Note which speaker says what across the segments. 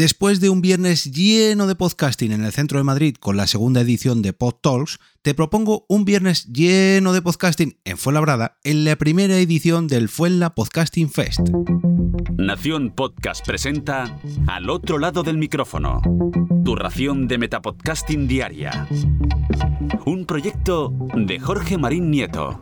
Speaker 1: Después de un viernes lleno de podcasting en el centro de Madrid con la segunda edición de Pod Talks, te propongo un viernes lleno de podcasting en Fuenlabrada en la primera edición del Fuenla Podcasting Fest.
Speaker 2: Nación Podcast presenta Al otro lado del micrófono, tu ración de Metapodcasting diaria. Un proyecto de Jorge Marín Nieto.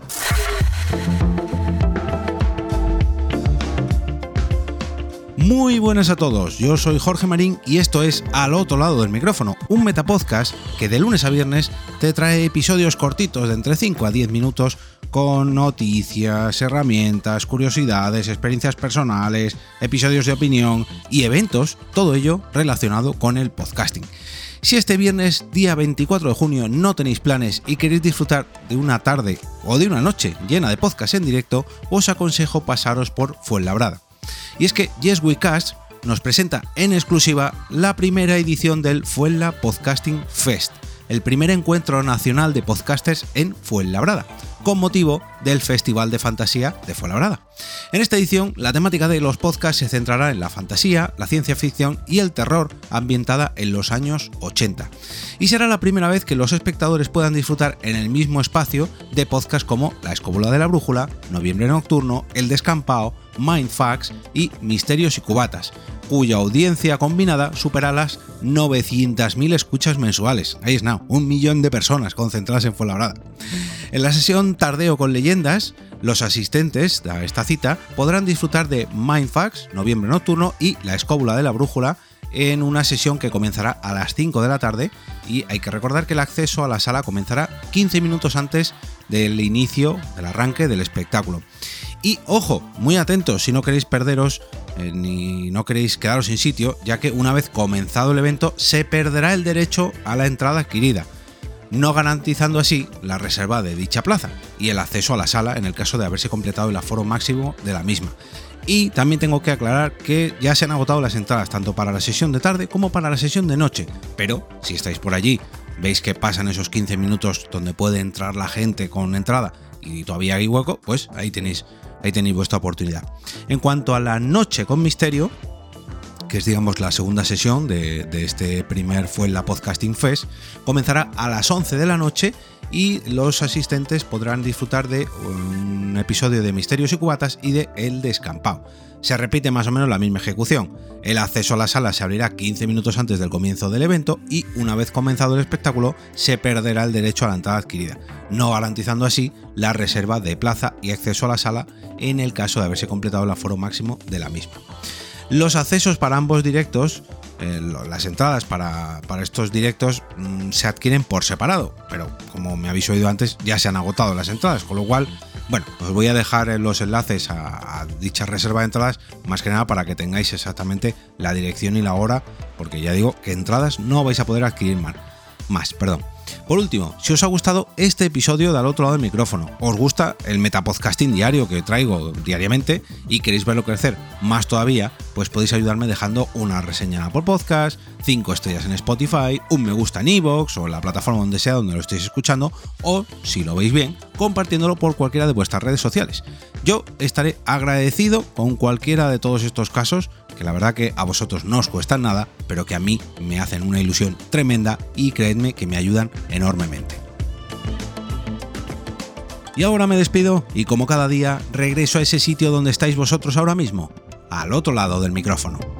Speaker 1: Muy buenas a todos, yo soy Jorge Marín y esto es Al otro lado del micrófono, un metapodcast que de lunes a viernes te trae episodios cortitos de entre 5 a 10 minutos con noticias, herramientas, curiosidades, experiencias personales, episodios de opinión y eventos, todo ello relacionado con el podcasting. Si este viernes, día 24 de junio, no tenéis planes y queréis disfrutar de una tarde o de una noche llena de podcast en directo, os aconsejo pasaros por Fuenlabrada. Y es que Yes We nos presenta en exclusiva la primera edición del Fuenla Podcasting Fest, el primer encuentro nacional de podcasters en Fuenlabrada, con motivo del Festival de Fantasía de Fuenlabrada. En esta edición, la temática de los podcasts se centrará en la fantasía, la ciencia ficción y el terror ambientada en los años 80. Y será la primera vez que los espectadores puedan disfrutar en el mismo espacio de podcasts como La Escóbula de la Brújula, Noviembre Nocturno, El Descampado, Mindfax y Misterios y Cubatas, cuya audiencia combinada supera las 900.000 escuchas mensuales. Ahí es nada, un millón de personas concentradas en Fuenlabrada. En la sesión Tardeo con leyendas, los asistentes a esta cita podrán disfrutar de Mindfax, Noviembre Nocturno y La Escóbula de la Brújula en una sesión que comenzará a las 5 de la tarde y hay que recordar que el acceso a la sala comenzará 15 minutos antes del inicio, del arranque del espectáculo. Y ojo, muy atentos si no queréis perderos eh, ni no queréis quedaros sin sitio, ya que una vez comenzado el evento se perderá el derecho a la entrada adquirida, no garantizando así la reserva de dicha plaza y el acceso a la sala en el caso de haberse completado el aforo máximo de la misma. Y también tengo que aclarar que ya se han agotado las entradas tanto para la sesión de tarde como para la sesión de noche, pero si estáis por allí, veis que pasan esos 15 minutos donde puede entrar la gente con entrada y todavía hay hueco, pues ahí tenéis ahí tenéis vuestra oportunidad. En cuanto a la noche con misterio, que es digamos la segunda sesión de, este primer fue la Podcasting Fest, comenzará a las 11 de la noche y los asistentes podrán disfrutar de un episodio de Misterios y Cubatas y de El Descampado. Se repite más o menos la misma ejecución. El acceso a la sala se abrirá 15 minutos antes del comienzo del evento y una vez comenzado el espectáculo se perderá el derecho a la entrada adquirida, no garantizando así la reserva de plaza y acceso a la sala en el caso de haberse completado el aforo máximo de la misma. Los accesos para ambos directos, eh, las entradas para, estos directos mm, se adquieren por separado, pero como me habéis oído antes, ya se han agotado las entradas, con lo cual, bueno, os voy a dejar los enlaces a, dicha reserva de entradas, más que nada para que tengáis exactamente la dirección y la hora, porque ya digo que entradas no vais a poder adquirir más. Más, perdón. Por último, si os ha gustado este episodio del otro lado del micrófono, os gusta el metapodcasting diario que traigo diariamente y queréis verlo crecer más todavía, pues podéis ayudarme dejando una reseña por podcast, 5 estrellas en Spotify, un me gusta en iVoox o en la plataforma donde sea donde lo estéis escuchando, o, si lo veis bien, compartiéndolo por cualquiera de vuestras redes sociales. Yo estaré agradecido con cualquiera de todos estos casos que la verdad que a vosotros no os cuestan nada, pero que a mí me hacen una ilusión tremenda y creedme que me ayudan enormemente. Y ahora me despido y como cada día regreso a ese sitio donde estáis vosotros ahora mismo, al otro lado del micrófono.